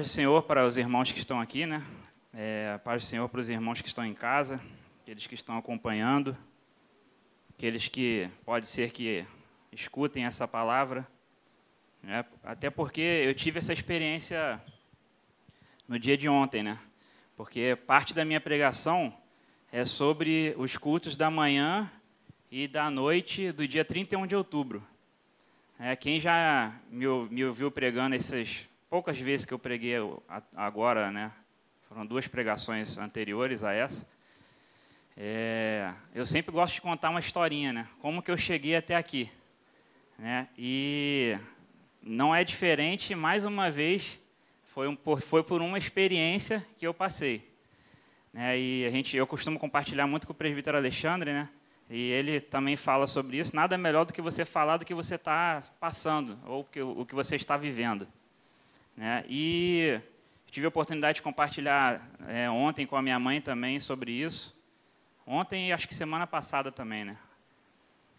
Paz do Senhor para os irmãos que estão aqui, né? É, paz do Senhor para os irmãos que estão em casa, aqueles que estão acompanhando, aqueles que pode ser que escutem essa palavra, né? Até porque eu tive essa experiência no dia de ontem, né? Porque parte da minha pregação é sobre os cultos da manhã e da noite do dia 31 de outubro. É, quem já me, me ouviu pregando essas poucas vezes que eu preguei agora, né? Foram duas pregações anteriores a essa. É, eu sempre gosto de contar uma historinha, né? Como que eu cheguei até aqui, né? E não é diferente. Mais uma vez, foi, um, foi por uma experiência que eu passei. Né? E a gente, eu costumo compartilhar muito com o presbítero Alexandre, né? E ele também fala sobre isso. Nada melhor do que você falar do que você está passando ou que, o que você está vivendo. Né? E tive a oportunidade de compartilhar é, ontem com a minha mãe também sobre isso. Ontem e acho que semana passada também, né?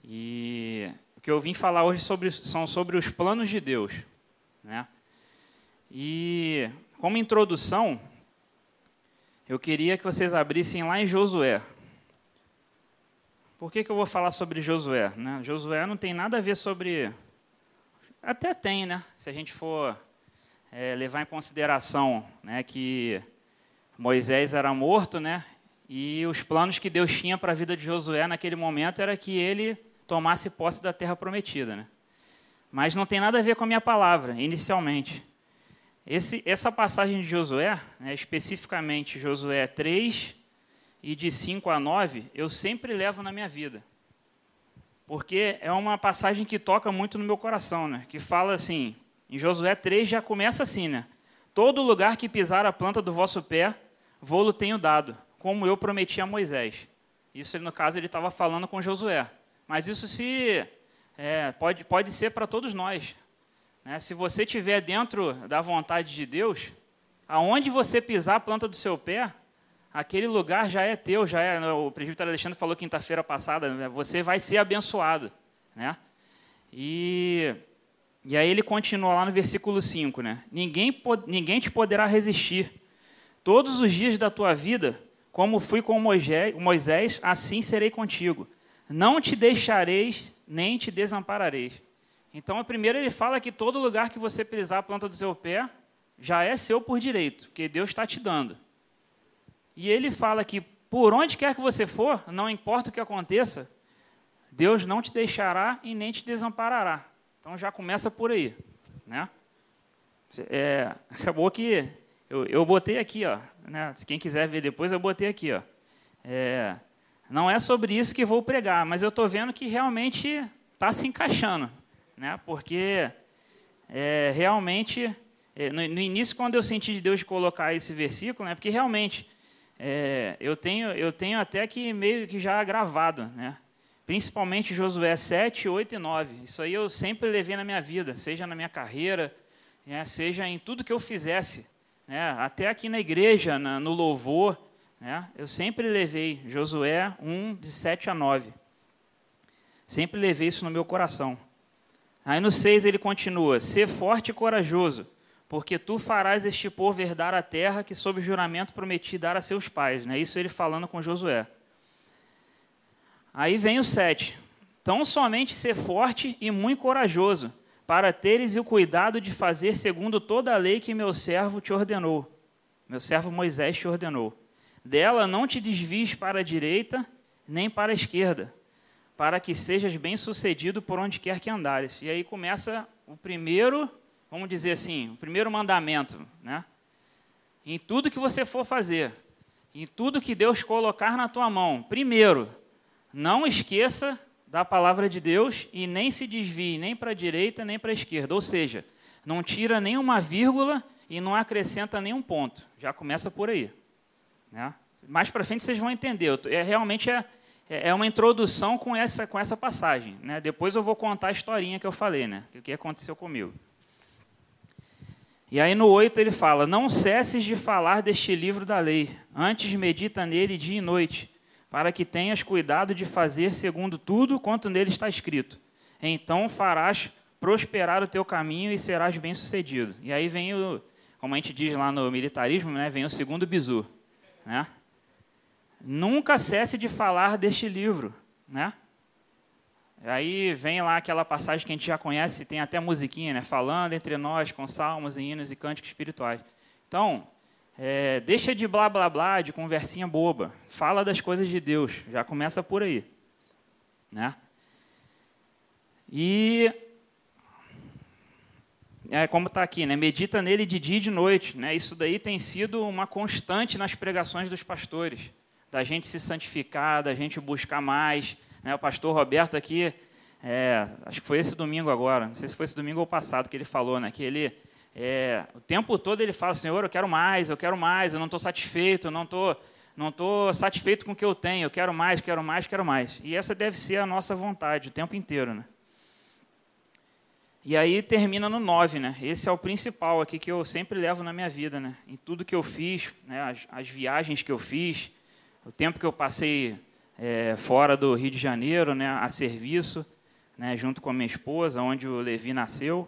E o que eu vim falar hoje sobre, são sobre os planos de Deus, né? E como introdução, eu queria que vocês abrissem lá em Josué. Por que, que eu vou falar sobre Josué? Né? Josué não tem nada a ver sobre. Até tem, né? Se a gente for é, levar em consideração né, que Moisés era morto, né, e os planos que Deus tinha para a vida de Josué naquele momento era que ele tomasse posse da terra prometida. Né? Mas não tem nada a ver com a minha palavra, inicialmente. Esse, essa passagem de Josué, né, especificamente Josué 3 e de 5 a 9, eu sempre levo na minha vida. Porque é uma passagem que toca muito no meu coração, né, que fala assim: em Josué 3 já começa assim, né? Todo lugar que pisar a planta do vosso pé, vou-lo tenho dado, como eu prometi a Moisés. Isso, no caso, ele estava falando com Josué. Mas isso se é, pode, pode ser para todos nós. Né? Se você estiver dentro da vontade de Deus, aonde você pisar a planta do seu pé, aquele lugar já é teu, já é. O presbítero Alexandre falou quinta-feira passada, né? você vai ser abençoado. Né? E e aí ele continua lá no versículo 5, né? Ninguém, ninguém te poderá resistir. Todos os dias da tua vida, como fui com Moisés, assim serei contigo. Não te deixareis, nem te desamparareis. Então, primeiro ele fala que todo lugar que você pisar a planta do seu pé já é seu por direito, porque Deus está te dando. E ele fala que por onde quer que você for, não importa o que aconteça, Deus não te deixará e nem te desamparará. Então já começa por aí, né? É, acabou que eu, eu botei aqui, ó, né? Quem quiser ver depois, eu botei aqui, ó. É, não é sobre isso que vou pregar, mas eu estou vendo que realmente está se encaixando, né? Porque é, realmente é, no, no, início, quando eu senti de Deus de colocar esse versículo, né? Porque realmente é, eu tenho eu tenho até que meio que já gravado, né? Principalmente Josué 7, 8 e 9. Isso aí eu sempre levei na minha vida, seja na minha carreira, né, seja em tudo que eu fizesse. Né, até aqui na igreja, na, no louvor, né, eu sempre levei Josué 1, de 7 a 9. Sempre levei isso no meu coração. Aí no 6 ele continua: Ser forte e corajoso, porque tu farás este povo herdar a terra que, sob juramento, prometi dar a seus pais. Né? Isso ele falando com Josué. Aí vem o 7. Tão somente ser forte e muito corajoso, para teres o cuidado de fazer segundo toda a lei que meu servo te ordenou. Meu servo Moisés te ordenou. Dela não te desvies para a direita, nem para a esquerda, para que sejas bem-sucedido por onde quer que andares. E aí começa o primeiro, vamos dizer assim, o primeiro mandamento, né? Em tudo que você for fazer, em tudo que Deus colocar na tua mão, primeiro, não esqueça da palavra de Deus e nem se desvie nem para a direita nem para a esquerda. Ou seja, não tira nenhuma vírgula e não acrescenta nenhum ponto. Já começa por aí. Né? Mais para frente vocês vão entender. É, realmente é, é, é uma introdução com essa, com essa passagem. Né? Depois eu vou contar a historinha que eu falei, né? o que aconteceu comigo. E aí no 8 ele fala: Não cesses de falar deste livro da lei, antes medita nele dia e noite para que tenhas cuidado de fazer segundo tudo quanto nele está escrito. Então farás prosperar o teu caminho e serás bem-sucedido. E aí vem o, como a gente diz lá no militarismo, né, vem o segundo bizu. Né? Nunca cesse de falar deste livro. Né? Aí vem lá aquela passagem que a gente já conhece, tem até musiquinha, né? falando entre nós com salmos, hinos e cânticos espirituais. Então, é, deixa de blá blá blá, de conversinha boba. Fala das coisas de Deus. Já começa por aí. Né? E é, como está aqui, né? medita nele de dia e de noite. Né? Isso daí tem sido uma constante nas pregações dos pastores, da gente se santificar, da gente buscar mais. Né? O pastor Roberto aqui, é, acho que foi esse domingo agora, não sei se foi esse domingo ou passado que ele falou, né? que ele, é, o tempo todo ele fala, Senhor, eu quero mais, eu quero mais, eu não estou satisfeito, eu não estou não estou satisfeito com o que eu tenho, eu quero mais, quero mais, quero mais. E essa deve ser a nossa vontade o tempo inteiro. Né? E aí termina no 9, né? Esse é o principal aqui que eu sempre levo na minha vida, né? Em tudo que eu fiz, né? as, as viagens que eu fiz, o tempo que eu passei é, fora do Rio de Janeiro, né? A serviço, né? Junto com a minha esposa, onde o Levi nasceu.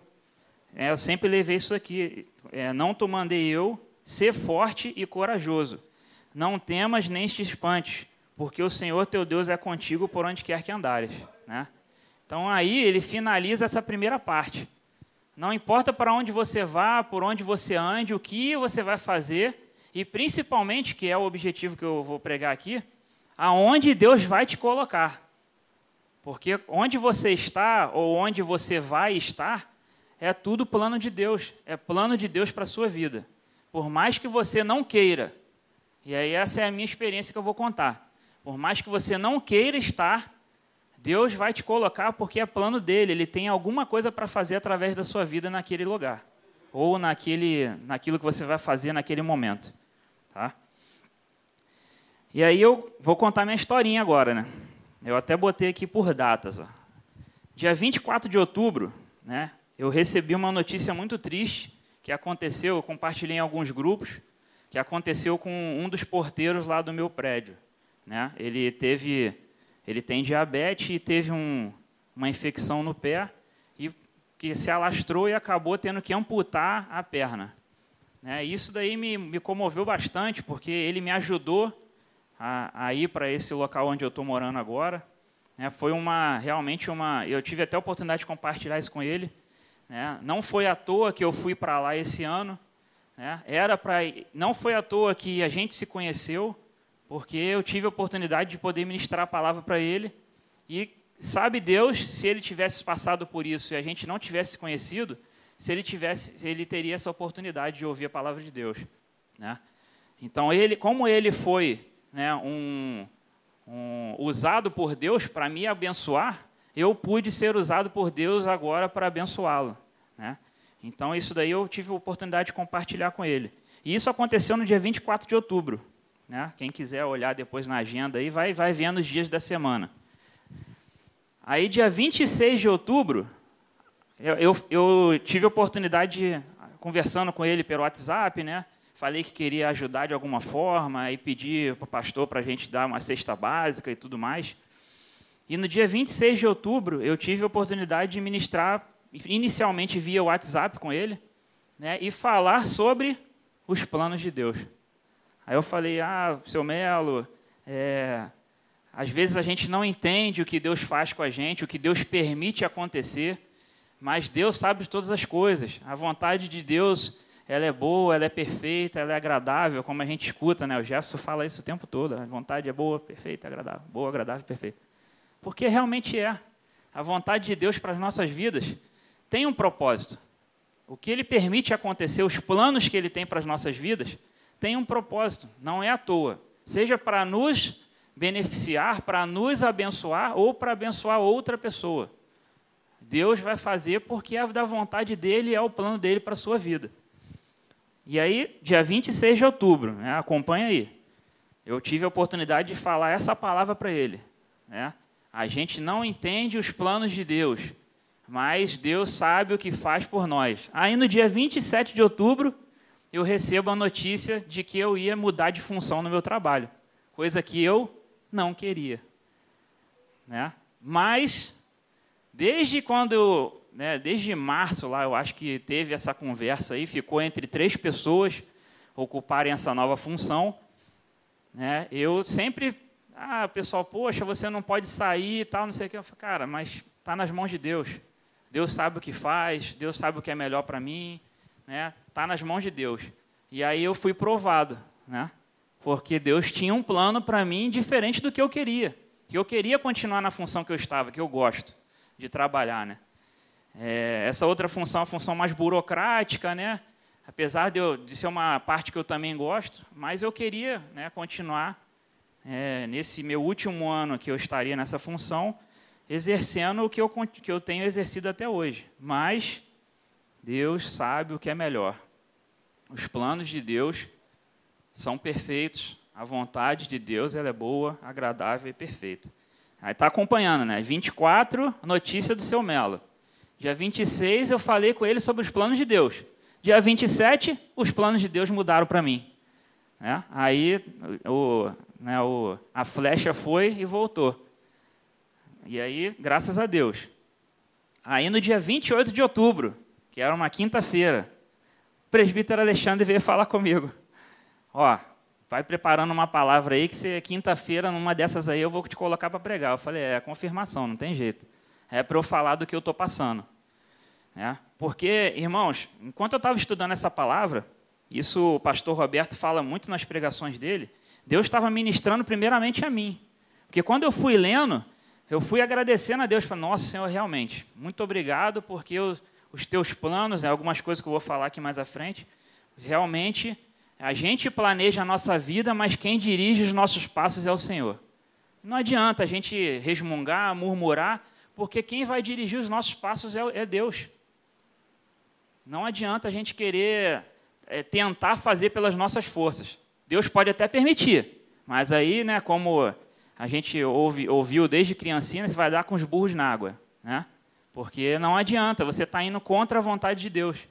É, eu sempre levei isso aqui. É, não te mandei eu ser forte e corajoso. Não temas nem te espantes, porque o Senhor teu Deus é contigo por onde quer que andares, né? Então aí ele finaliza essa primeira parte. Não importa para onde você vá, por onde você ande, o que você vai fazer, e principalmente, que é o objetivo que eu vou pregar aqui, aonde Deus vai te colocar. Porque onde você está ou onde você vai estar, é tudo plano de Deus, é plano de Deus para a sua vida. Por mais que você não queira, e aí essa é a minha experiência que eu vou contar. Por mais que você não queira estar, Deus vai te colocar porque é plano dele, ele tem alguma coisa para fazer através da sua vida naquele lugar, ou naquele, naquilo que você vai fazer naquele momento. Tá? E aí eu vou contar minha historinha agora. Né? Eu até botei aqui por datas. Ó. Dia 24 de outubro, né, eu recebi uma notícia muito triste que aconteceu, eu compartilhei em alguns grupos, que aconteceu com um dos porteiros lá do meu prédio. Né? Ele teve ele tem diabetes e teve um, uma infecção no pé e que se alastrou e acabou tendo que amputar a perna. Né? Isso daí me, me comoveu bastante, porque ele me ajudou a, a ir para esse local onde eu estou morando agora. Né? Foi uma realmente uma. Eu tive até a oportunidade de compartilhar isso com ele. Né? Não foi à toa que eu fui para lá esse ano. Né? Era para. Não foi à toa que a gente se conheceu porque eu tive a oportunidade de poder ministrar a palavra para ele e sabe Deus se ele tivesse passado por isso e a gente não tivesse conhecido, se ele tivesse, ele teria essa oportunidade de ouvir a palavra de Deus, né? Então ele, como ele foi, né, um, um usado por Deus para me abençoar, eu pude ser usado por Deus agora para abençoá-lo, né? Então isso daí eu tive a oportunidade de compartilhar com ele. E isso aconteceu no dia 24 de outubro. Né? Quem quiser olhar depois na agenda aí, vai, vai vendo os dias da semana. Aí, dia 26 de outubro, eu, eu, eu tive a oportunidade de, conversando com ele pelo WhatsApp, né? falei que queria ajudar de alguma forma e pedi para o pastor para a gente dar uma cesta básica e tudo mais. E no dia 26 de outubro, eu tive a oportunidade de ministrar, inicialmente via WhatsApp com ele, né, e falar sobre os planos de Deus. Aí eu falei, ah, seu Melo, é, às vezes a gente não entende o que Deus faz com a gente, o que Deus permite acontecer, mas Deus sabe de todas as coisas. A vontade de Deus, ela é boa, ela é perfeita, ela é agradável, como a gente escuta, né? O Jefferson fala isso o tempo todo. A vontade é boa, perfeita, agradável. Boa, agradável, perfeita. Porque realmente é. A vontade de Deus para as nossas vidas tem um propósito. O que Ele permite acontecer, os planos que Ele tem para as nossas vidas, tem um propósito, não é à toa. Seja para nos beneficiar, para nos abençoar ou para abençoar outra pessoa. Deus vai fazer porque é da vontade dele, é o plano dele para a sua vida. E aí, dia 26 de outubro, né, acompanha aí. Eu tive a oportunidade de falar essa palavra para ele. Né? A gente não entende os planos de Deus, mas Deus sabe o que faz por nós. Aí no dia 27 de outubro, eu recebo a notícia de que eu ia mudar de função no meu trabalho, coisa que eu não queria. Né? Mas, desde quando eu, né, desde março lá, eu acho que teve essa conversa aí, ficou entre três pessoas ocuparem essa nova função. Né, eu sempre, ah, pessoal, poxa, você não pode sair e tal, não sei o que. Eu falei, cara, mas está nas mãos de Deus. Deus sabe o que faz, Deus sabe o que é melhor para mim, né? Está nas mãos de Deus. E aí eu fui provado, né? Porque Deus tinha um plano para mim diferente do que eu queria. Que eu queria continuar na função que eu estava, que eu gosto de trabalhar, né? É, essa outra função uma função mais burocrática, né? Apesar de, eu, de ser uma parte que eu também gosto, mas eu queria né, continuar é, nesse meu último ano que eu estaria nessa função, exercendo o que eu, que eu tenho exercido até hoje. Mas Deus sabe o que é melhor. Os planos de Deus são perfeitos. A vontade de Deus ela é boa, agradável e perfeita. Aí está acompanhando, né? 24, notícia do seu Melo. Dia 26, eu falei com ele sobre os planos de Deus. Dia 27, os planos de Deus mudaram para mim. Né? Aí o, né, o, a flecha foi e voltou. E aí, graças a Deus. Aí no dia 28 de outubro, que era uma quinta-feira, o presbítero Alexandre veio falar comigo. Ó, vai preparando uma palavra aí que se quinta-feira, numa dessas aí, eu vou te colocar para pregar. Eu falei, é, é confirmação, não tem jeito. É para eu falar do que eu estou passando. É, porque, irmãos, enquanto eu estava estudando essa palavra, isso o pastor Roberto fala muito nas pregações dele, Deus estava ministrando primeiramente a mim. Porque quando eu fui lendo, eu fui agradecendo a Deus, falei, nossa Senhor, realmente, muito obrigado, porque eu, os teus planos, né, algumas coisas que eu vou falar aqui mais à frente, realmente, a gente planeja a nossa vida, mas quem dirige os nossos passos é o Senhor. Não adianta a gente resmungar, murmurar, porque quem vai dirigir os nossos passos é, é Deus. Não adianta a gente querer é, tentar fazer pelas nossas forças. Deus pode até permitir, mas aí, né, como a gente ouve, ouviu desde criancinha, você vai dar com os burros na água. Né? Porque não adianta, você está indo contra a vontade de Deus.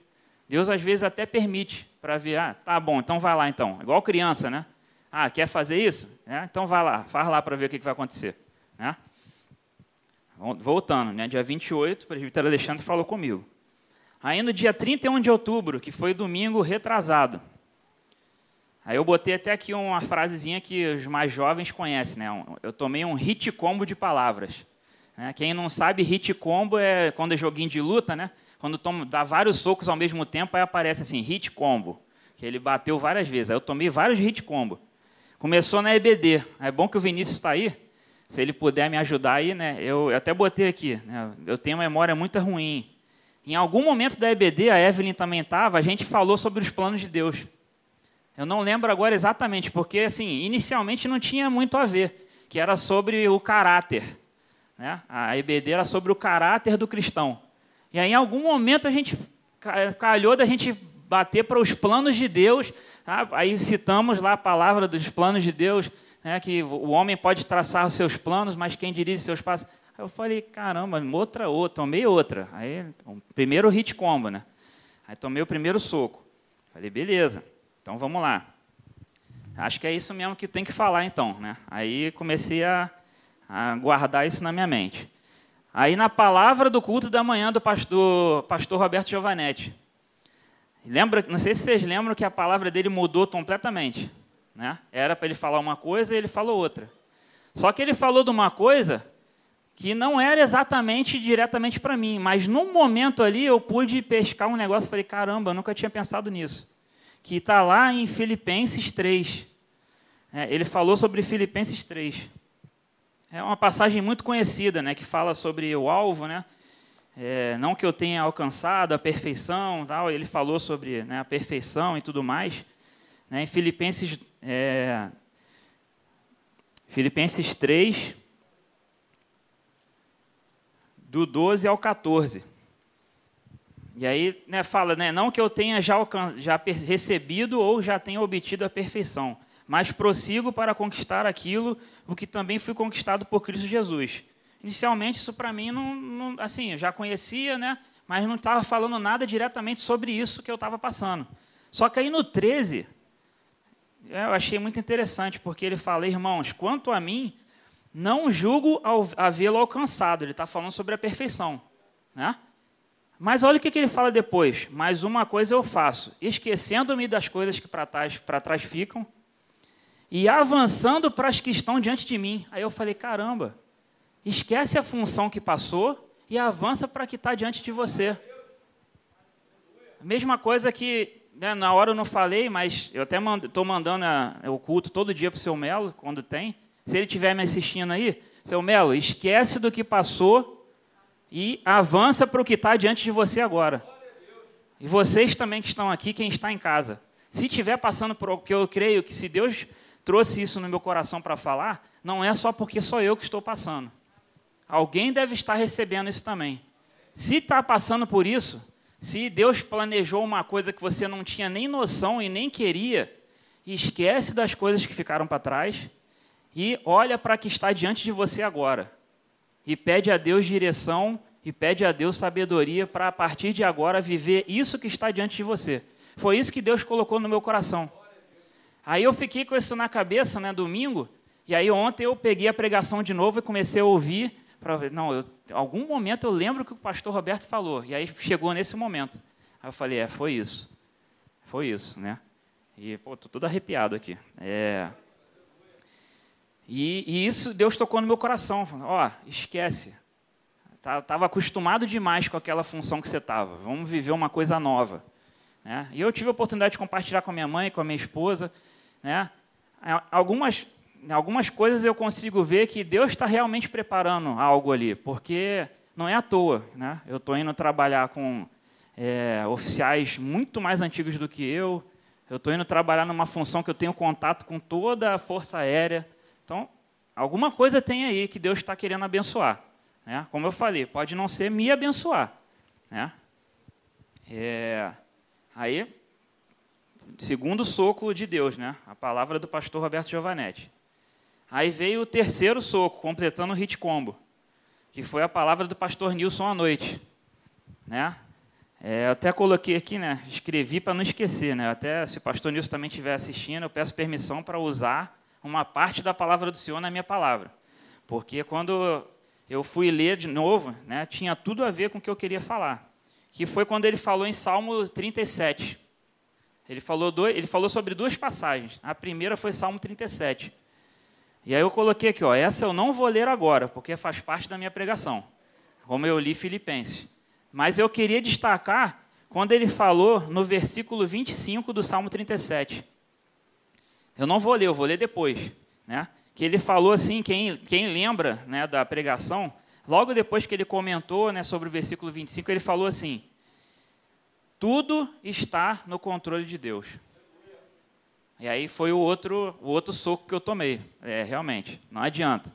Deus às vezes até permite para ver, ah, tá bom, então vai lá então. Igual criança, né? Ah, quer fazer isso? É, então vai lá, faz lá para ver o que, que vai acontecer. Né? Voltando, né? dia 28, o presbítero Alexandre falou comigo. Aí no dia 31 de outubro, que foi domingo retrasado, Aí eu botei até aqui uma frasezinha que os mais jovens conhecem, né? Eu tomei um hit combo de palavras. Né? Quem não sabe, hit combo é quando é joguinho de luta, né? Quando toma, dá vários socos ao mesmo tempo, aí aparece assim, hit combo. Que ele bateu várias vezes. Aí eu tomei vários hit combo. Começou na EBD. É bom que o Vinícius está aí. Se ele puder me ajudar aí, né? Eu, eu até botei aqui. Né? Eu tenho uma memória muito ruim. Em algum momento da EBD, a Evelyn também estava, a gente falou sobre os planos de Deus. Eu não lembro agora exatamente, porque assim, inicialmente não tinha muito a ver, que era sobre o caráter. Né? A EBD era sobre o caráter do cristão. E aí, em algum momento, a gente calhou da gente bater para os planos de Deus. Tá? Aí citamos lá a palavra dos planos de Deus, né? que o homem pode traçar os seus planos, mas quem dirige seus passos. Aí eu falei, caramba, outra, outra, tomei outra. Aí, primeiro hit combo, né? Aí tomei o primeiro soco. Falei, beleza. Então vamos lá. Acho que é isso mesmo que tem que falar então. Né? Aí comecei a, a guardar isso na minha mente. Aí na palavra do culto da manhã do pastor, pastor Roberto Giovanetti. Lembra, não sei se vocês lembram que a palavra dele mudou completamente. Né? Era para ele falar uma coisa e ele falou outra. Só que ele falou de uma coisa que não era exatamente diretamente para mim, mas num momento ali eu pude pescar um negócio e falei, caramba, eu nunca tinha pensado nisso que está lá em Filipenses 3. É, ele falou sobre Filipenses 3. É uma passagem muito conhecida, né, que fala sobre o alvo, né? É, não que eu tenha alcançado a perfeição, tal. Ele falou sobre né, a perfeição e tudo mais. Né, em Filipenses, é, Filipenses 3, do 12 ao 14. E aí né, fala, né, não que eu tenha já, já recebido ou já tenha obtido a perfeição, mas prossigo para conquistar aquilo o que também fui conquistado por Cristo Jesus. Inicialmente isso para mim não, não, assim, eu já conhecia, né, mas não estava falando nada diretamente sobre isso que eu estava passando. Só que aí no 13, eu achei muito interessante, porque ele fala, irmãos, quanto a mim, não julgo havê-lo alcançado. Ele está falando sobre a perfeição. Né? Mas olha o que, que ele fala depois. Mais uma coisa eu faço, esquecendo-me das coisas que para trás, trás ficam e avançando para as que estão diante de mim. Aí eu falei: caramba, esquece a função que passou e avança para que está diante de você. Mesma coisa que né, na hora eu não falei, mas eu até estou mandando a, o culto todo dia para o seu Melo, quando tem. Se ele estiver me assistindo aí, seu Melo, esquece do que passou e avança para o que está diante de você agora. E vocês também que estão aqui, quem está em casa. Se estiver passando por que eu creio que se Deus trouxe isso no meu coração para falar, não é só porque sou eu que estou passando. Alguém deve estar recebendo isso também. Se está passando por isso, se Deus planejou uma coisa que você não tinha nem noção e nem queria, esquece das coisas que ficaram para trás e olha para o que está diante de você agora e pede a Deus direção e pede a Deus sabedoria para, a partir de agora, viver isso que está diante de você. Foi isso que Deus colocou no meu coração. Aí eu fiquei com isso na cabeça, né, domingo, e aí ontem eu peguei a pregação de novo e comecei a ouvir. Pra, não, eu, algum momento eu lembro que o pastor Roberto falou, e aí chegou nesse momento. Aí eu falei, é, foi isso. Foi isso, né? E, pô, tô todo arrepiado aqui. É, e, e, isso Deus tocou no meu coração. Ó, oh, esquece. Estava tá, acostumado demais com aquela função que você estava. Vamos viver uma coisa nova. Né? E eu tive a oportunidade de compartilhar com a minha mãe, com a minha esposa. Né? Algumas, algumas coisas eu consigo ver que Deus está realmente preparando algo ali, porque não é à toa. Né? Eu estou indo trabalhar com é, oficiais muito mais antigos do que eu. Eu estou indo trabalhar numa função que eu tenho contato com toda a Força Aérea. Então, alguma coisa tem aí que Deus está querendo abençoar. Né? Como eu falei, pode não ser me abençoar. Né? É, aí, segundo soco de Deus, né? a palavra do pastor Roberto Giovanetti. Aí veio o terceiro soco, completando o hit combo, que foi a palavra do pastor Nilson à noite. Né? É, eu até coloquei aqui, né? escrevi para não esquecer. Né? Até se o pastor Nilson também estiver assistindo, eu peço permissão para usar uma parte da palavra do Senhor na minha palavra. Porque quando eu fui ler de novo, né, tinha tudo a ver com o que eu queria falar. Que foi quando ele falou em Salmo 37. Ele falou, ele falou sobre duas passagens. A primeira foi Salmo 37. E aí eu coloquei aqui, ó, essa eu não vou ler agora, porque faz parte da minha pregação, como eu li Filipenses. Mas eu queria destacar quando ele falou no versículo 25 do Salmo 37. Eu não vou ler, eu vou ler depois. Né? Que ele falou assim, quem, quem lembra né, da pregação, logo depois que ele comentou né, sobre o versículo 25, ele falou assim: Tudo está no controle de Deus. E aí foi o outro, o outro soco que eu tomei. É, realmente, não adianta.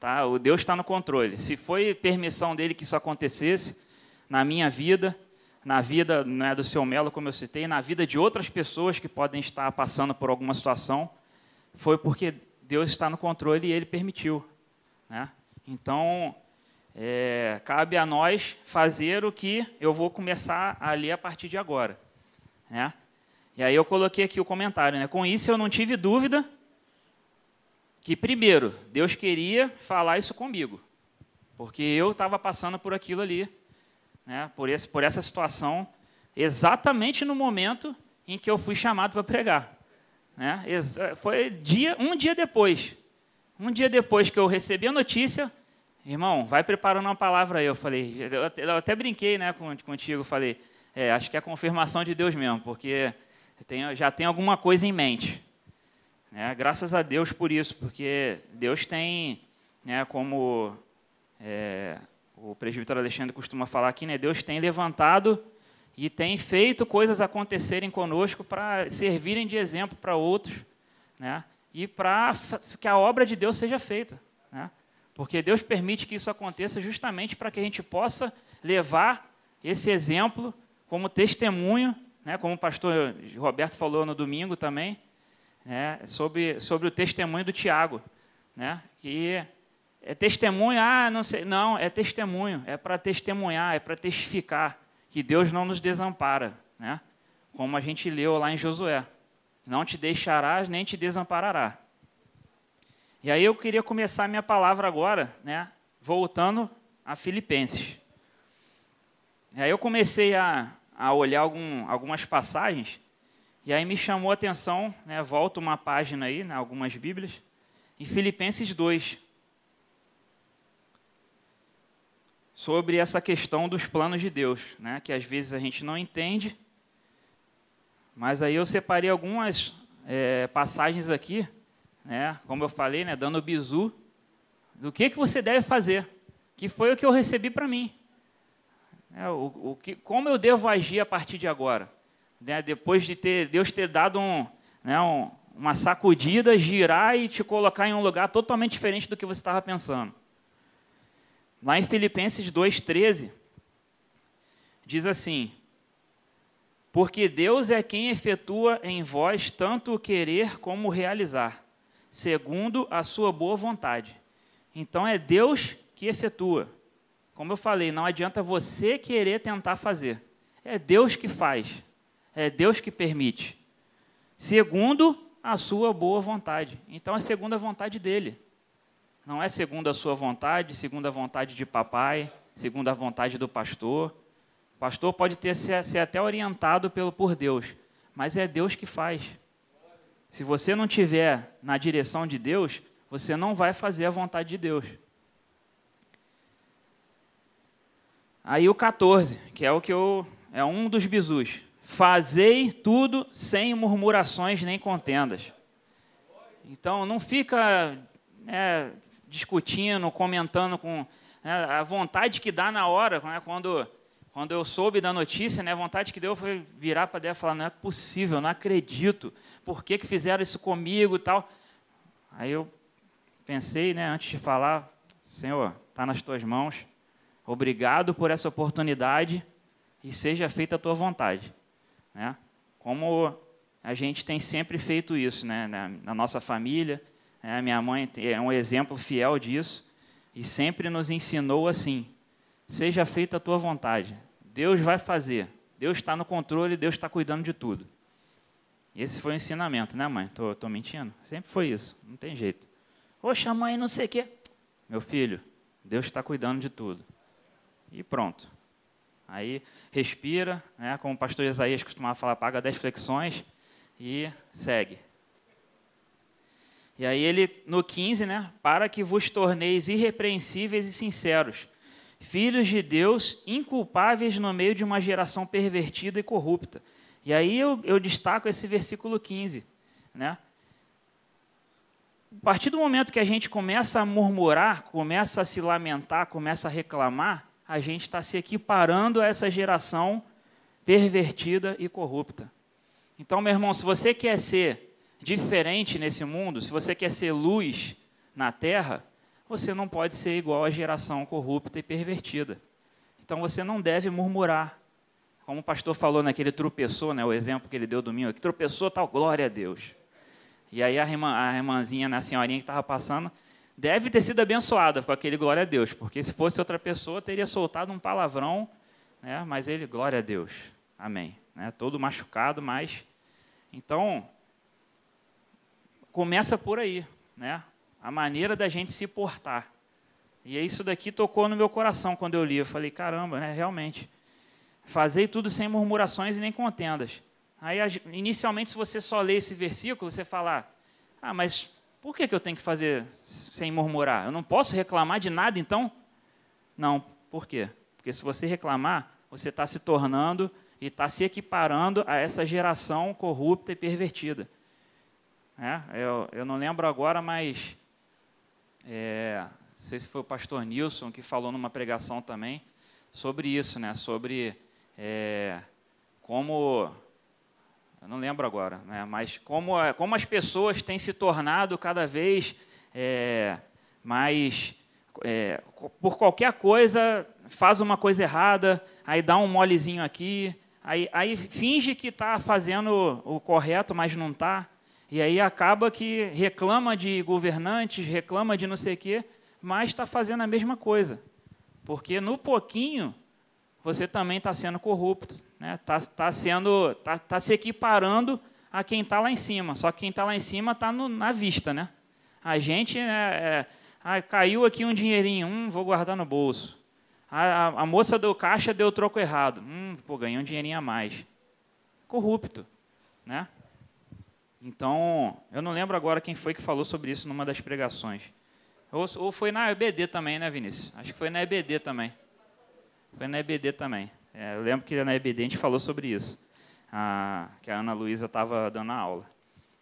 Tá? O Deus está no controle. Se foi permissão dele que isso acontecesse na minha vida, na vida né, do seu Melo, como eu citei, na vida de outras pessoas que podem estar passando por alguma situação, foi porque Deus está no controle e Ele permitiu. Né? Então, é, cabe a nós fazer o que eu vou começar a ler a partir de agora. Né? E aí eu coloquei aqui o comentário. Né? Com isso eu não tive dúvida que, primeiro, Deus queria falar isso comigo, porque eu estava passando por aquilo ali né, por, esse, por essa situação, exatamente no momento em que eu fui chamado para pregar. Né? Foi dia, um dia depois. Um dia depois que eu recebi a notícia, irmão, vai preparando uma palavra aí. Eu falei, eu até brinquei né, contigo, falei, é, acho que é a confirmação de Deus mesmo, porque já tem alguma coisa em mente. Né? Graças a Deus por isso, porque Deus tem, né, como é, o presbítero Alexandre costuma falar aqui, né? Deus tem levantado e tem feito coisas acontecerem conosco para servirem de exemplo para outros, né? E para que a obra de Deus seja feita, né? Porque Deus permite que isso aconteça justamente para que a gente possa levar esse exemplo como testemunho, né? Como o pastor Roberto falou no domingo também, né? Sobre sobre o testemunho do Tiago, né? Que é testemunho, ah, não sei. Não, é testemunho, é para testemunhar, é para testificar que Deus não nos desampara, né? Como a gente leu lá em Josué. Não te deixarás nem te desamparará. E aí eu queria começar minha palavra agora, né? Voltando a Filipenses. E aí eu comecei a, a olhar algum, algumas passagens, e aí me chamou a atenção, né, volto uma página aí, né, algumas Bíblias, em Filipenses 2, sobre essa questão dos planos de Deus, né, que às vezes a gente não entende, mas aí eu separei algumas é, passagens aqui, né, como eu falei, né, dando bizu, do que, que você deve fazer, que foi o que eu recebi para mim. É, o, o que, como eu devo agir a partir de agora? Né, depois de ter Deus ter dado um, né, um, uma sacudida, girar e te colocar em um lugar totalmente diferente do que você estava pensando. Lá em Filipenses 2,13, diz assim: Porque Deus é quem efetua em vós tanto o querer como o realizar, segundo a sua boa vontade. Então é Deus que efetua. Como eu falei, não adianta você querer tentar fazer. É Deus que faz. É Deus que permite. Segundo a sua boa vontade. Então é segundo a vontade dele. Não é segundo a sua vontade, segundo a vontade de papai, segundo a vontade do pastor. O pastor pode ter ser, ser até orientado pelo, por Deus, mas é Deus que faz. Se você não tiver na direção de Deus, você não vai fazer a vontade de Deus. Aí o 14, que é o que eu é um dos bizus. Fazei tudo sem murmurações nem contendas. Então não fica né, discutindo, comentando com né, a vontade que dá na hora, né, quando quando eu soube da notícia, né, a vontade que deu foi virar para Deus e falar: não é possível, não acredito. Por que, que fizeram isso comigo e tal? Aí eu pensei, né, antes de falar, Senhor, está nas tuas mãos Obrigado por essa oportunidade e seja feita a tua vontade. Né? Como a gente tem sempre feito isso né? na nossa família, né? minha mãe é um exemplo fiel disso e sempre nos ensinou assim: seja feita a tua vontade. Deus vai fazer. Deus está no controle, Deus está cuidando de tudo. Esse foi o ensinamento, né, mãe? Tô, tô mentindo? Sempre foi isso, não tem jeito. Poxa, mãe, não sei o quê. Meu filho, Deus está cuidando de tudo e pronto. Aí respira, né, como o pastor Isaías costumava falar, paga 10 flexões e segue. E aí ele, no 15, né, para que vos torneis irrepreensíveis e sinceros, filhos de Deus, inculpáveis no meio de uma geração pervertida e corrupta. E aí eu, eu destaco esse versículo 15, né? A partir do momento que a gente começa a murmurar, começa a se lamentar, começa a reclamar, a gente está se equiparando a essa geração pervertida e corrupta. Então, meu irmão, se você quer ser diferente nesse mundo, se você quer ser luz na terra, você não pode ser igual à geração corrupta e pervertida. Então você não deve murmurar. Como o pastor falou naquele tropeçou, né, o exemplo que ele deu domingo, que tropeçou tal, glória a Deus. E aí a, irmã, a irmãzinha, né, a senhorinha que estava passando, deve ter sido abençoada com aquele glória a Deus, porque se fosse outra pessoa, teria soltado um palavrão, né? mas ele, glória a Deus, amém. Né? Todo machucado, mas. Então, começa por aí, né? a maneira da gente se portar. E isso daqui tocou no meu coração quando eu li. Eu falei, caramba, né? realmente. Fazei tudo sem murmurações e nem contendas. Aí, inicialmente, se você só lê esse versículo, você fala, ah, mas por que, que eu tenho que fazer sem murmurar? Eu não posso reclamar de nada, então? Não. Por quê? Porque se você reclamar, você está se tornando e está se equiparando a essa geração corrupta e pervertida. É, eu, eu, não lembro agora, mas é, não sei se foi o pastor Nilson que falou numa pregação também sobre isso, né? Sobre é, como eu não lembro agora, né? mas como, como as pessoas têm se tornado cada vez é, mais. É, por qualquer coisa, faz uma coisa errada, aí dá um molezinho aqui, aí, aí finge que está fazendo o correto, mas não está. E aí acaba que reclama de governantes, reclama de não sei o quê, mas está fazendo a mesma coisa. Porque no pouquinho você também está sendo corrupto, está né? Tá, tá sendo, tá, tá se equiparando a quem está lá em cima. Só que quem está lá em cima está na vista, né? A gente é, é, ah, caiu aqui um dinheirinho, hum, vou guardar no bolso. A, a, a, moça do caixa deu o troco errado. Hum, pô, ganhei um dinheirinho a mais. Corrupto, né? Então, eu não lembro agora quem foi que falou sobre isso numa das pregações. Ou, ou foi na EBD também, né, Vinícius? Acho que foi na EBD também. Foi na EBD também. É, eu lembro que na EBD a gente falou sobre isso. Que a Ana Luísa estava dando a aula.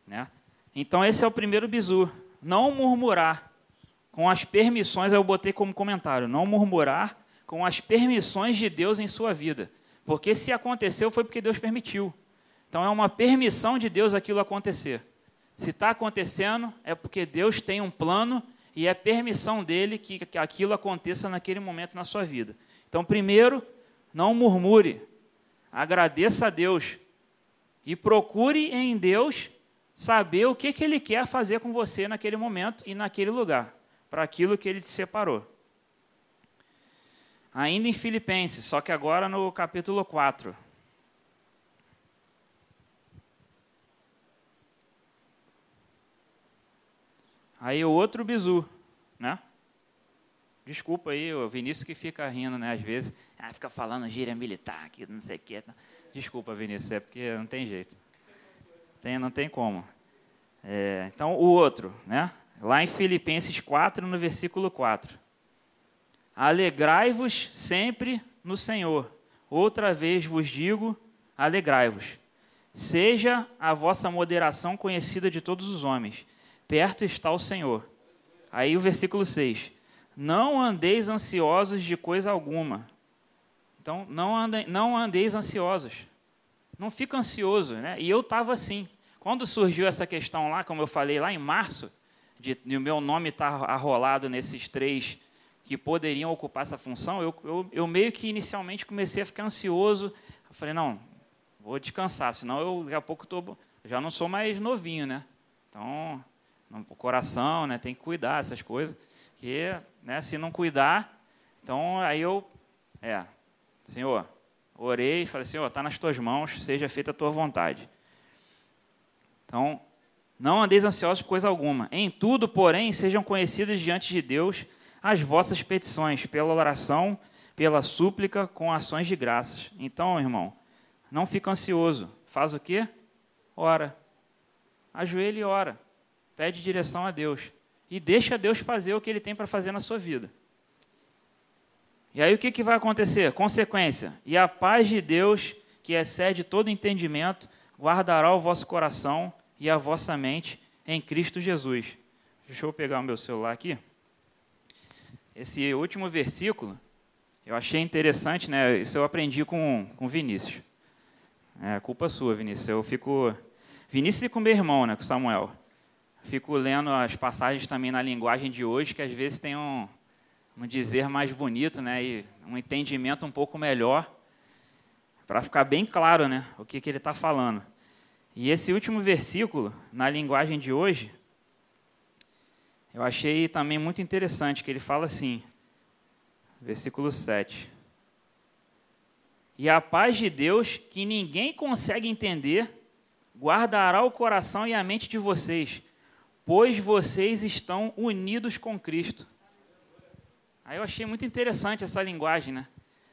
Né? Então, esse é o primeiro bizu. Não murmurar com as permissões, eu botei como comentário, não murmurar com as permissões de Deus em sua vida. Porque se aconteceu, foi porque Deus permitiu. Então é uma permissão de Deus aquilo acontecer. Se está acontecendo, é porque Deus tem um plano e é permissão dele que, aquilo aconteça naquele momento na sua vida. Então, primeiro, não murmure, agradeça a Deus e procure em Deus saber o que, que Ele quer fazer com você naquele momento e naquele lugar, para aquilo que Ele te separou. Ainda em Filipenses, só que agora no capítulo 4. Aí o outro bizu, né? Desculpa aí, o Vinícius que fica rindo, né? Às vezes, ah, fica falando gíria militar, aqui, não sei o quê. Desculpa, Vinícius, é porque não tem jeito. Tem, não tem como. É, então, o outro, né? Lá em Filipenses 4, no versículo 4. Alegrai-vos sempre no Senhor. Outra vez vos digo, alegrai-vos. Seja a vossa moderação conhecida de todos os homens perto está o Senhor. Aí o versículo 6. Não andeis ansiosos de coisa alguma. Então, não, ande, não andeis ansiosos. Não fica ansioso. Né? E eu estava assim. Quando surgiu essa questão lá, como eu falei lá em março, de, de o meu nome estar tá arrolado nesses três que poderiam ocupar essa função, eu, eu, eu, meio que inicialmente comecei a ficar ansioso. Eu falei, não, vou descansar, senão eu daqui a pouco tô, já não sou mais novinho, né? Então, no coração, né? Tem que cuidar essas coisas, que, né? Se não cuidar, então aí eu, é, Senhor, orei e falei, Senhor, está nas tuas mãos, seja feita a tua vontade. Então, não andeis ansiosos por coisa alguma. Em tudo, porém, sejam conhecidas diante de Deus as vossas petições, pela oração, pela súplica, com ações de graças. Então, irmão, não fica ansioso. Faz o quê? Ora. Ajoelhe e ora. Pede direção a Deus. E deixa Deus fazer o que Ele tem para fazer na sua vida. E aí o que, que vai acontecer? Consequência. E a paz de Deus, que excede todo entendimento, guardará o vosso coração e a vossa mente em Cristo Jesus. Deixa eu pegar o meu celular aqui. Esse último versículo, eu achei interessante, né? Isso eu aprendi com, com Vinícius. É culpa sua, Vinícius. Eu fico. Vinícius e com meu irmão, né? Com Samuel fico lendo as passagens também na linguagem de hoje, que às vezes tem um, um dizer mais bonito, né, e um entendimento um pouco melhor, para ficar bem claro, né, o que, que ele está falando. E esse último versículo, na linguagem de hoje, eu achei também muito interessante, que ele fala assim, versículo 7. E a paz de Deus, que ninguém consegue entender, guardará o coração e a mente de vocês pois vocês estão unidos com Cristo. Aí eu achei muito interessante essa linguagem, né?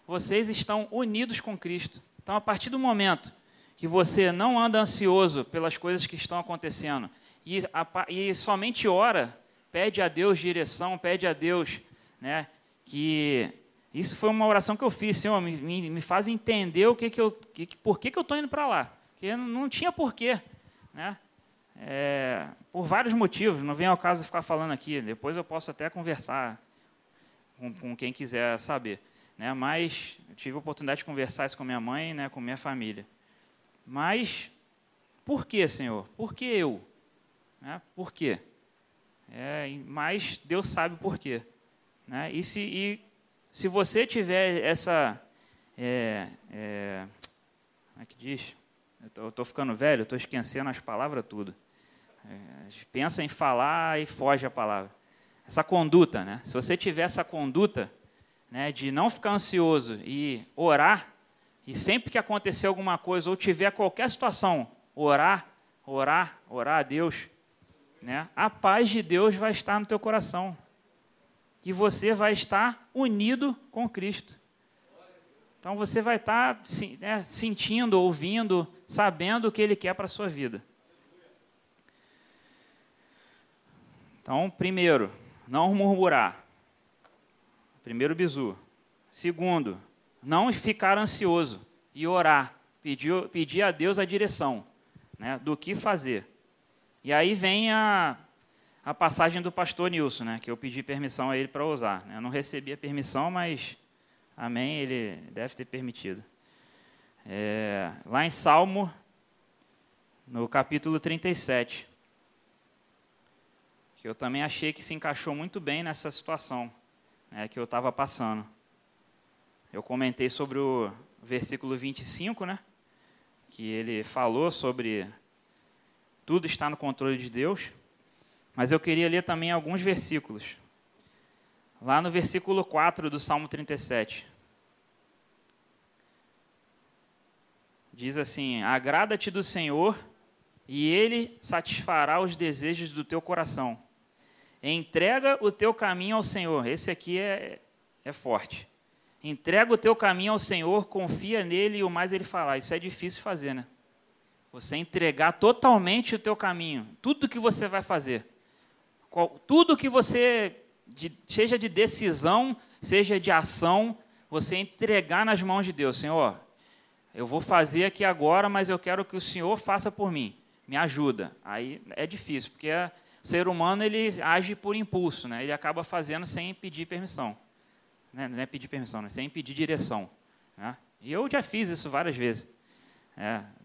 Vocês estão unidos com Cristo. Então, a partir do momento que você não anda ansioso pelas coisas que estão acontecendo e, a, e somente ora, pede a Deus direção, pede a Deus, né? Que isso foi uma oração que eu fiz, Senhor, me, me, me faz entender o que que eu, que, por que, que eu estou indo para lá. Porque não, não tinha porquê, né? É, por vários motivos, não vem ao caso ficar falando aqui, depois eu posso até conversar com, com quem quiser saber. Né? Mas tive a oportunidade de conversar isso com minha mãe, né, com minha família. Mas, por que, Senhor? Por que eu? Né? Por quê? É, mas Deus sabe por quê. Né? E, se, e se você tiver essa. É, é, como é que diz? Eu estou ficando velho, estou esquecendo as palavras tudo. É, pensa em falar e foge a palavra. Essa conduta, né? Se você tiver essa conduta né, de não ficar ansioso e orar, e sempre que acontecer alguma coisa ou tiver qualquer situação, orar, orar, orar a Deus, né? A paz de Deus vai estar no teu coração. e você vai estar unido com Cristo. Então você vai estar né, sentindo, ouvindo, sabendo o que Ele quer para a sua vida. Então, primeiro, não murmurar. Primeiro bizu. Segundo, não ficar ansioso e orar, pedir, pedir a Deus a direção né, do que fazer. E aí vem a, a passagem do pastor Nilson, né, que eu pedi permissão a ele para usar. Né. Eu não recebi a permissão, mas Amém? Ele deve ter permitido. É, lá em Salmo, no capítulo 37, que eu também achei que se encaixou muito bem nessa situação né, que eu estava passando. Eu comentei sobre o versículo 25, né? Que ele falou sobre tudo está no controle de Deus. Mas eu queria ler também alguns versículos. Lá no versículo 4 do Salmo 37. Diz assim: Agrada-te do Senhor, e Ele satisfará os desejos do teu coração. Entrega o teu caminho ao Senhor. Esse aqui é, é forte. Entrega o teu caminho ao Senhor, confia nele e o mais ele falar. Isso é difícil fazer, né? Você entregar totalmente o teu caminho, tudo que você vai fazer. Tudo que você de, seja de decisão, seja de ação, você entregar nas mãos de Deus. Senhor, eu vou fazer aqui agora, mas eu quero que o Senhor faça por mim. Me ajuda. Aí é difícil, porque o ser humano ele age por impulso, né? Ele acaba fazendo sem pedir permissão. Né? Não é pedir permissão, né? sem pedir direção. Né? E eu já fiz isso várias vezes.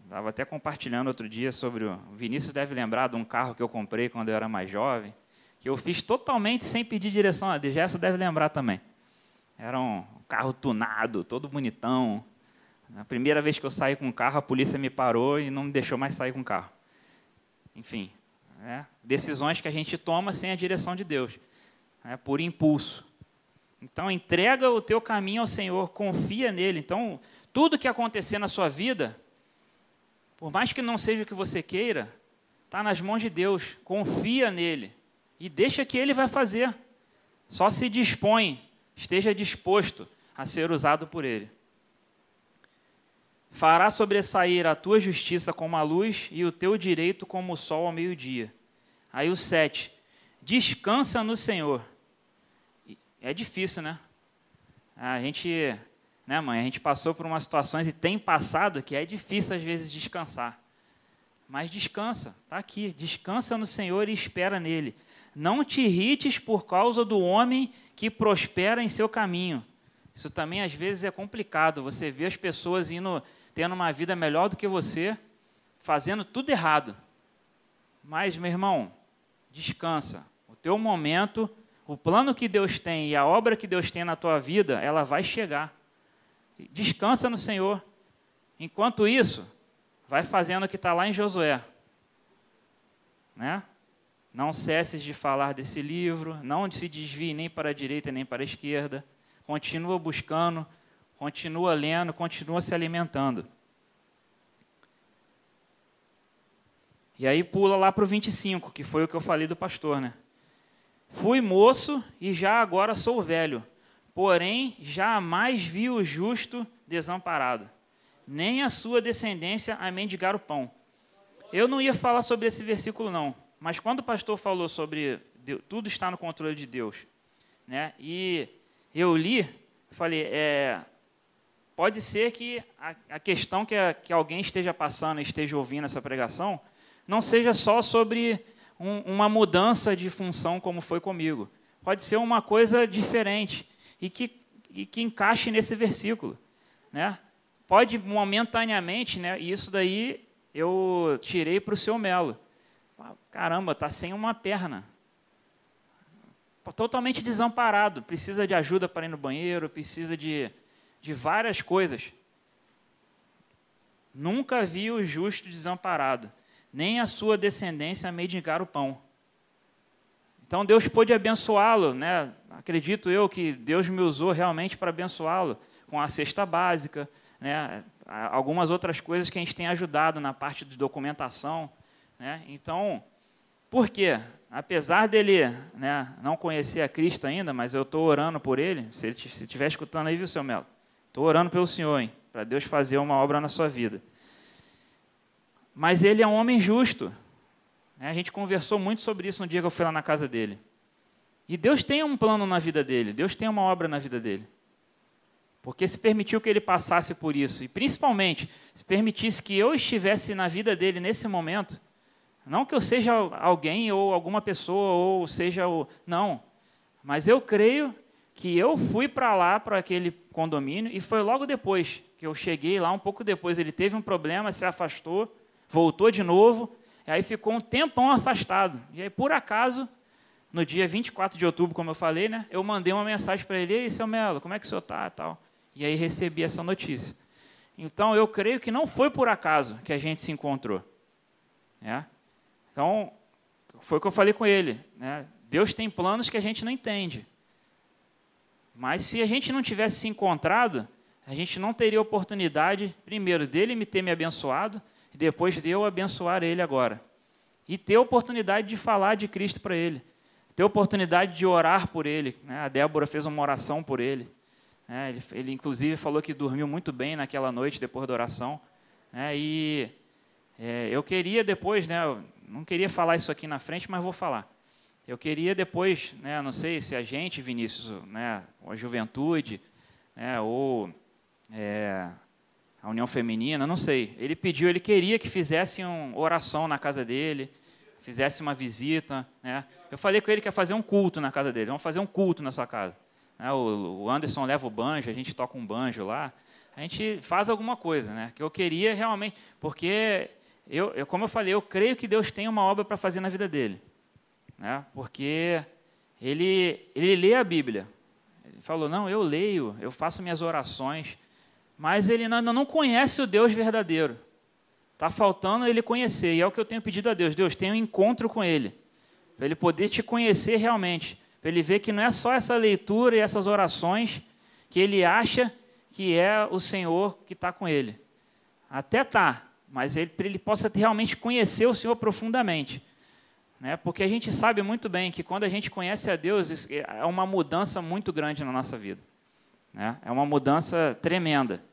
Estava é, até compartilhando outro dia sobre o Vinícius deve lembrar de um carro que eu comprei quando eu era mais jovem que eu fiz totalmente sem pedir direção. A Gerson deve lembrar também. Era um carro tunado, todo bonitão. A primeira vez que eu saí com o carro, a polícia me parou e não me deixou mais sair com o carro. Enfim, é, decisões que a gente toma sem a direção de Deus, é, por impulso. Então, entrega o teu caminho ao Senhor, confia nele. Então, tudo que acontecer na sua vida, por mais que não seja o que você queira, está nas mãos de Deus. Confia nele e deixa que ele vai fazer. Só se dispõe, esteja disposto a ser usado por ele. Fará sobressair a tua justiça como a luz e o teu direito como o sol ao meio-dia. Aí o 7. Descansa no Senhor. É difícil, né? A gente, né, mãe? A gente passou por umas situações e tem passado que é difícil às vezes descansar. Mas descansa, está aqui. Descansa no Senhor e espera nele. Não te irrites por causa do homem que prospera em seu caminho. Isso também às vezes é complicado. Você vê as pessoas indo, tendo uma vida melhor do que você, fazendo tudo errado. Mas, meu irmão, descansa. O teu momento, o plano que Deus tem e a obra que Deus tem na tua vida, ela vai chegar. Descansa no Senhor. Enquanto isso, vai fazendo o que está lá em Josué. Né? Não cesses de falar desse livro, não se desvie nem para a direita nem para a esquerda. Continua buscando, continua lendo, continua se alimentando. E aí pula lá para o 25, que foi o que eu falei do pastor, né? Fui moço e já agora sou velho, porém jamais vi o justo desamparado, nem a sua descendência a mendigar o pão. Eu não ia falar sobre esse versículo, não. Mas quando o pastor falou sobre Deus, tudo está no controle de Deus, né? E eu li, falei, é, pode ser que a, a questão que, a, que alguém esteja passando, esteja ouvindo essa pregação, não seja só sobre um, uma mudança de função como foi comigo. Pode ser uma coisa diferente e que, e que encaixe nesse versículo, né? Pode momentaneamente, né? E isso daí eu tirei para o seu Melo caramba, está sem uma perna. Totalmente desamparado, precisa de ajuda para ir no banheiro, precisa de, de várias coisas. Nunca vi o justo desamparado, nem a sua descendência mendigar o pão. Então Deus pôde abençoá-lo, né? Acredito eu que Deus me usou realmente para abençoá-lo com a cesta básica, né? Algumas outras coisas que a gente tem ajudado na parte de documentação, né? Então Por quê? Apesar dele né, não conhecer a Cristo ainda, mas eu estou orando por ele, se ele estiver escutando aí, viu, seu Melo? Estou orando pelo Senhor, hein, para Deus fazer uma obra na sua vida. Mas ele é um homem justo. Né? A gente conversou muito sobre isso no dia que eu fui lá na casa dele. E Deus tem um plano na vida dele, Deus tem uma obra na vida dele. Porque se permitiu que ele passasse por isso, e principalmente se permitisse que eu estivesse na vida dele nesse momento, não que eu seja alguém ou alguma pessoa, ou seja o. Não. Mas eu creio que eu fui para lá, para aquele condomínio, e foi logo depois que eu cheguei lá, um pouco depois. Ele teve um problema, se afastou, voltou de novo, e aí ficou um tempão afastado. E aí, por acaso, no dia 24 de outubro, como eu falei, né, eu mandei uma mensagem para ele: Ei, seu Melo, como é que o senhor está? Tal. E aí recebi essa notícia. Então, eu creio que não foi por acaso que a gente se encontrou. É? Então, foi o que eu falei com ele. Né? Deus tem planos que a gente não entende. Mas se a gente não tivesse se encontrado, a gente não teria oportunidade, primeiro, dele me ter me abençoado, e depois de eu abençoar ele agora. E ter oportunidade de falar de Cristo para ele. Ter oportunidade de orar por ele. Né? A Débora fez uma oração por ele. Né? Ele, ele, inclusive, falou que dormiu muito bem naquela noite, depois da oração. Né? E é, eu queria depois, né, não queria falar isso aqui na frente, mas vou falar. Eu queria depois, né, não sei se a gente, Vinícius, né, a juventude, né, ou é, a União Feminina, não sei. Ele pediu, ele queria que fizesse uma oração na casa dele, fizesse uma visita. Né. Eu falei com ele que ia fazer um culto na casa dele. Vamos fazer um culto na sua casa. Né, o, Anderson leva o banjo, a gente toca um banjo lá. A gente faz alguma coisa, né? Que eu queria realmente, porque eu, eu, como eu falei, eu creio que Deus tem uma obra para fazer na vida dele. Né? Porque ele, ele lê a Bíblia. Ele falou, não, eu leio, eu faço minhas orações, mas ele ainda não conhece o Deus verdadeiro. Está faltando ele conhecer, e é o que eu tenho pedido a Deus. Deus, tenha um encontro com ele, para ele poder te conhecer realmente, para ele ver que não é só essa leitura e essas orações que ele acha que é o Senhor que está com ele. Até tá, mas ele, para ele possa realmente conhecer o Senhor profundamente. Né? Porque a gente sabe muito bem que quando a gente conhece a Deus, é uma mudança muito grande na nossa vida. Né? É uma mudança tremenda.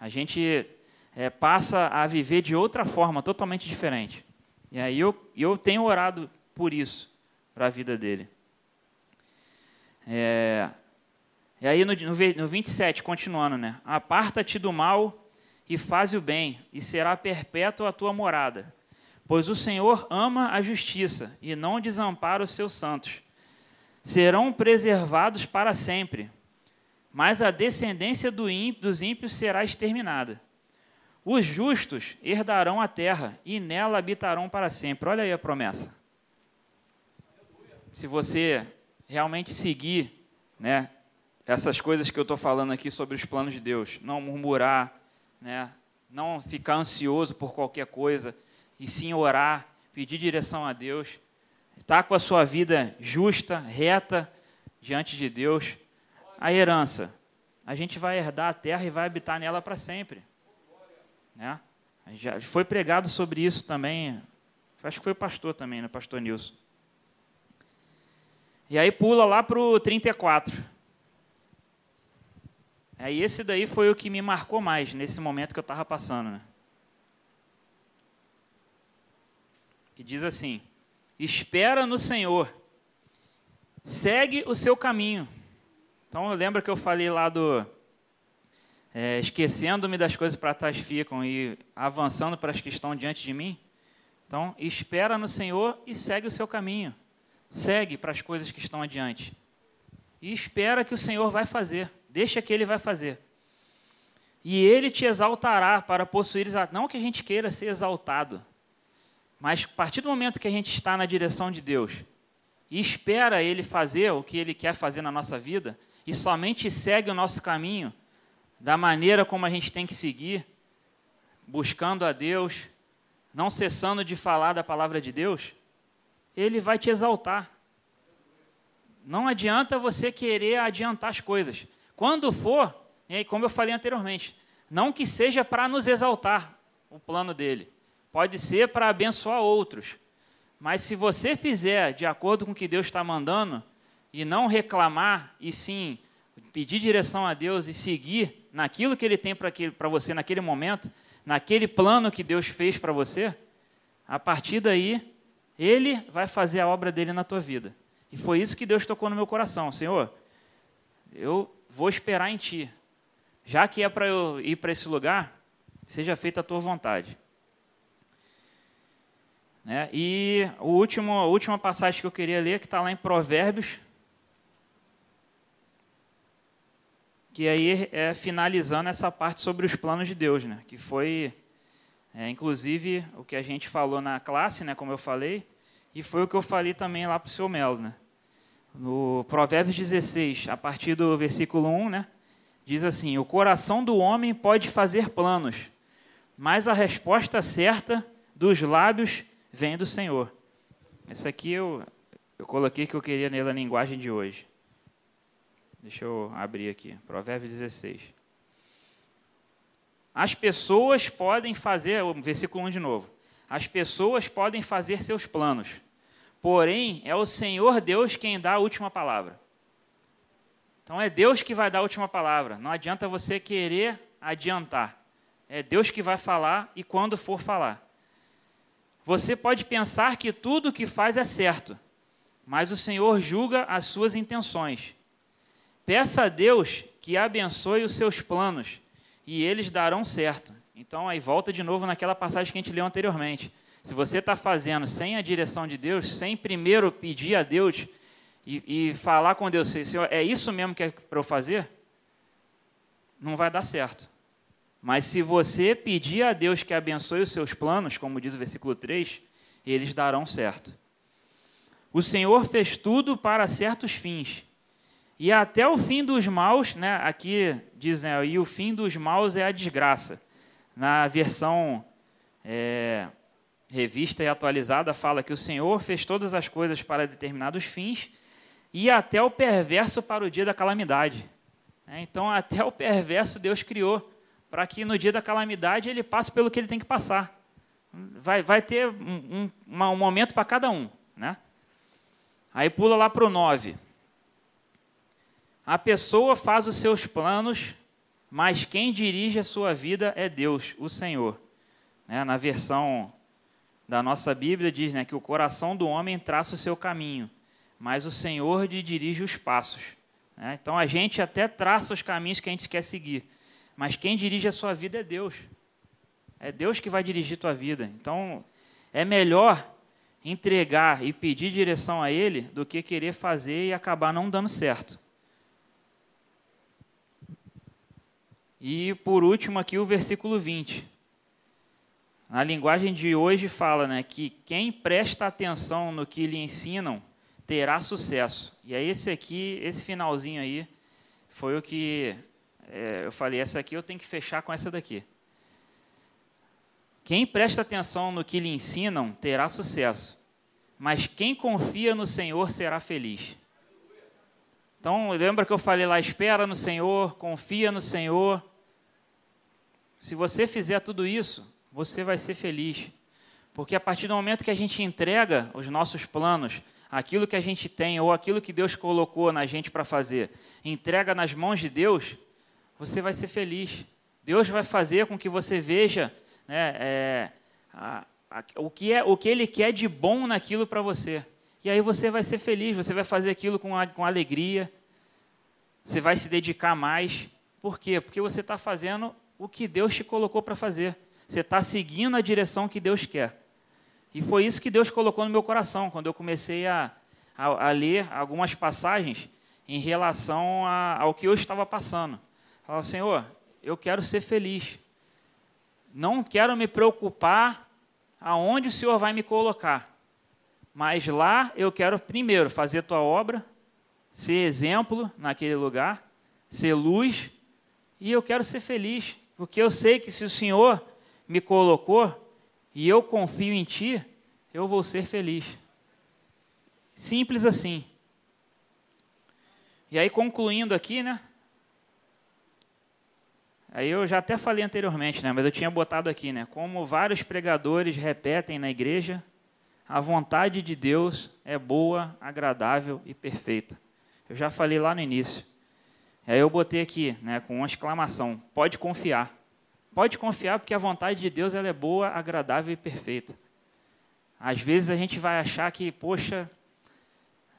A gente é, passa a viver de outra forma, totalmente diferente. E aí eu, eu tenho orado por isso, para a vida dele. É, e aí no, no, no 27, continuando, né? Aparta-te do mal e faze o bem, e será perpétua a tua morada. Pois o Senhor ama a justiça e não desampara os seus santos. Serão preservados para sempre, mas a descendência do ímpio, dos ímpios será exterminada. Os justos herdarão a terra e nela habitarão para sempre. Olha aí a promessa. Se você realmente seguir né, essas coisas que eu estou falando aqui sobre os planos de Deus, não murmurar, né? não ficar ansioso por qualquer coisa, e sim orar, pedir direção a Deus, estar com a sua vida justa, reta diante de Deus. A herança, a gente vai herdar a terra e vai habitar nela para sempre. Né? Já foi pregado sobre isso também, acho que foi o pastor também, né? pastor Nilson. E aí pula lá para o 34. Aí esse daí foi o que me marcou mais nesse momento que eu estava passando. Né? Que diz assim: Espera no Senhor, segue o seu caminho. Então lembra que eu falei lá do é, esquecendo-me das coisas para trás ficam e avançando para as que estão diante de mim? Então, espera no Senhor e segue o seu caminho. Segue para as coisas que estão adiante. E espera que o Senhor vai fazer. Deixa que ele vai fazer. E ele te exaltará para possuir. Não que a gente queira ser exaltado, mas a partir do momento que a gente está na direção de Deus e espera ele fazer o que ele quer fazer na nossa vida, e somente segue o nosso caminho da maneira como a gente tem que seguir, buscando a Deus, não cessando de falar da palavra de Deus, ele vai te exaltar. Não adianta você querer adiantar as coisas. Quando for, e como eu falei anteriormente, não que seja para nos exaltar o plano dele, pode ser para abençoar outros, Mas se você fizer de acordo com o que Deus está mandando, e não reclamar, e sim pedir direção a Deus e seguir naquilo que Ele tem para você naquele momento, naquele plano que Deus fez para você, a partir daí, Ele vai fazer a obra dele na tua vida. E foi isso que Deus tocou no meu coração. Senhor, eu vou esperar em Ti. Já que é para eu ir para esse lugar, seja feita a Tua vontade. Né? E o último, a última passagem que eu queria ler, que está lá em Provérbios, que aí é finalizando essa parte sobre os planos de Deus, né? que foi, é, inclusive, o que a gente falou na classe, né, como eu falei, e foi o que eu falei também lá para o seu Melo. Né? No Provérbios 16, a partir do versículo 1, né, diz assim: O coração do homem pode fazer planos, mas a resposta certa dos lábios vem do Senhor. Essa aqui eu, eu coloquei que eu queria ler na linguagem de hoje. Deixa eu abrir aqui, Provérbios 16. As pessoas podem fazer, versículo 1 de novo. As pessoas podem fazer seus planos, porém é o Senhor Deus quem dá a última palavra. Então é Deus que vai dar a última palavra. Não adianta você querer adiantar. É Deus que vai falar e quando for falar. Você pode pensar que tudo o que faz é certo, mas o Senhor julga as suas intenções. Peça a Deus que abençoe os seus planos e eles darão certo. Então, aí volta de novo naquela passagem que a gente leu anteriormente. Se você está fazendo sem a direção de Deus, sem primeiro pedir a Deus e, e falar com Deus, Senhor, é isso mesmo que é para eu fazer? Não vai dar certo. Mas se você pedir a Deus que abençoe os seus planos, como diz o versículo 3, eles darão certo. O Senhor fez tudo para certos fins e até o fim dos maus, né, aqui diz, né, e o fim dos maus é a desgraça. Na versão é, revista e atualizada, fala que o Senhor fez todas as coisas para determinados fins e até o perverso para o dia da calamidade. É, então, até o perverso Deus criou para que no dia da calamidade ele passe pelo que ele tem que passar. Vai, vai ter um, um, um momento para cada um. Né? Aí pula lá para o 9. A pessoa faz os seus planos, mas quem dirige a sua vida é Deus, o Senhor. Né? Na versão da nossa Bíblia diz né, que o coração do homem traça o seu caminho, mas o Senhor lhe dirige os passos. Né? Então a gente até traça os caminhos que a gente quer seguir, mas quem dirige a sua vida é Deus. É Deus que vai dirigir tua vida. Então é melhor entregar e pedir direção a Ele do que querer fazer e acabar não dando certo. E por último aqui o versículo 20. Na linguagem de hoje fala né, que quem presta atenção no que lhe ensinam terá sucesso. E aí esse aqui, esse finalzinho aí, foi o que é, eu falei, essa aqui eu tenho que fechar com essa daqui. Quem presta atenção no que lhe ensinam terá sucesso, mas quem confia no Senhor será feliz. Então, lembra que eu falei lá, espera no Senhor, confia no Senhor, se você fizer tudo isso, você vai ser feliz. Porque a partir do momento que a gente entrega os nossos planos, aquilo que a gente tem ou aquilo que Deus colocou na gente para fazer, entrega nas mãos de Deus, você vai ser feliz. Deus vai fazer com que você veja né, é, a, a, o, que é, o que Ele quer de bom naquilo para você. E aí você vai ser feliz, você vai fazer aquilo com, a, com alegria, você vai se dedicar mais. Por quê? Porque você está fazendo o que Deus te colocou para fazer. Você está seguindo a direção que Deus quer. E foi isso que Deus colocou no meu coração quando eu comecei a, a, a ler algumas passagens em relação a, ao que eu estava passando. Fala, Senhor, eu quero ser feliz. Não quero me preocupar aonde o Senhor vai me colocar. Mas lá eu quero primeiro fazer tua obra, ser exemplo naquele lugar, ser luz, e eu quero ser feliz. Porque eu sei que se o Senhor me colocou e eu confio em Ti, eu vou ser feliz. Simples assim. E aí, concluindo aqui, né? Aí eu já até falei anteriormente, né? Mas eu tinha botado aqui, né? Como vários pregadores repetem na igreja, a vontade de Deus é boa, agradável e perfeita. Eu já falei lá no início. Aí eu botei aqui, né, com uma exclamação: pode confiar. Pode confiar porque a vontade de Deus ela é boa, agradável e perfeita. Às vezes a gente vai achar que, poxa,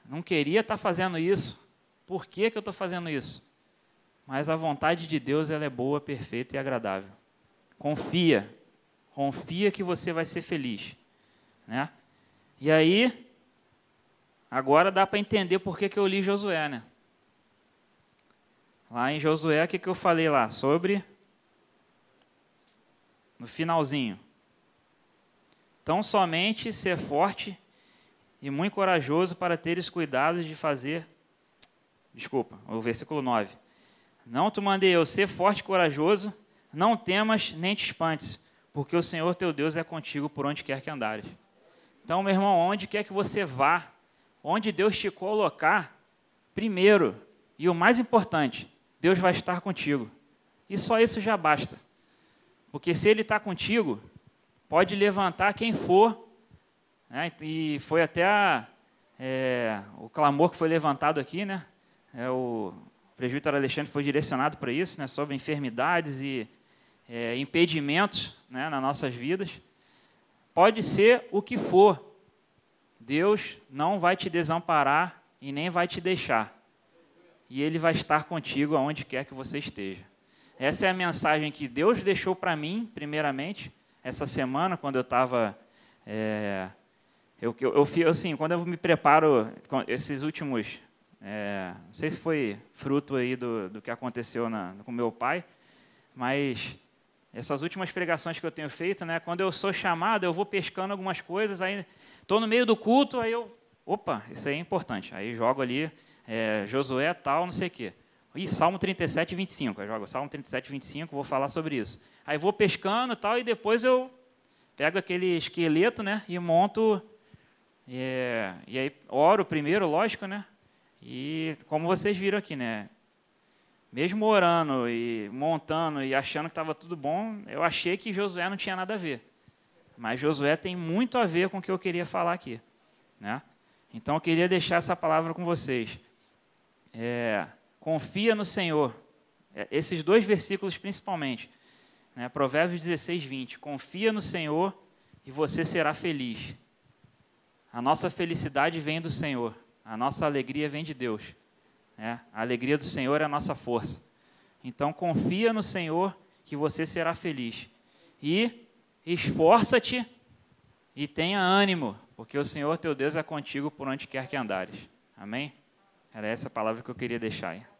não queria estar fazendo isso. Por que, que eu estou fazendo isso? Mas a vontade de Deus ela é boa, perfeita e agradável. Confia. Confia que você vai ser feliz. Né? E aí, agora dá para entender por que, que eu li Josué. Né? Lá em Josué, o que, que eu falei lá? Sobre. No finalzinho. Tão somente ser forte e muito corajoso para teres cuidado de fazer. Desculpa, o versículo 9. Não te mandei eu ser forte e corajoso, não temas nem te espantes, porque o Senhor teu Deus é contigo por onde quer que andares. Então, meu irmão, onde quer que você vá, onde Deus te colocar, primeiro, e o mais importante, Deus vai estar contigo. E só isso já basta. Porque se Ele está contigo, pode levantar quem for. Né? E foi até a, é, o clamor que foi levantado aqui, né? É, o presbítero Alexandre foi direcionado para isso, né? sobre enfermidades e é, impedimentos né? nas nossas vidas. Pode ser o que for, Deus não vai te desamparar e nem vai te deixar. E Ele vai estar contigo aonde quer que você esteja. Essa é a mensagem que Deus deixou para mim, primeiramente, essa semana, quando eu estava. É, eu, eu, eu, assim, quando eu me preparo, esses últimos. É, não sei se foi fruto aí do, do que aconteceu na, com meu pai, mas essas últimas pregações que eu tenho feito, né, quando eu sou chamado, eu vou pescando algumas coisas, aí estou no meio do culto, aí eu, opa, isso aí é importante. Aí jogo ali é, Josué tal, não sei o quê. Ih, Salmo 37, 25. Eu jogo Salmo 37, 25, vou falar sobre isso. Aí vou pescando e tal, e depois eu pego aquele esqueleto, né, e monto, é, e aí oro primeiro, lógico, né, e como vocês viram aqui, né, mesmo orando e montando e achando que estava tudo bom, eu achei que Josué não tinha nada a ver. Mas Josué tem muito a ver com o que eu queria falar aqui, né? Então eu queria deixar essa palavra com vocês. É, confia no Senhor. É, esses dois versículos principalmente. Né? Provérbios 16, 20. Confia no Senhor e você será feliz. A nossa felicidade vem do Senhor. A nossa alegria vem de Deus. Né? A alegria do Senhor é a nossa força. Então confia no Senhor que você será feliz. E esforça-te e tenha ânimo, porque o Senhor teu Deus é contigo por onde quer que andares. Amém? Era essa a palavra que eu queria deixar aí.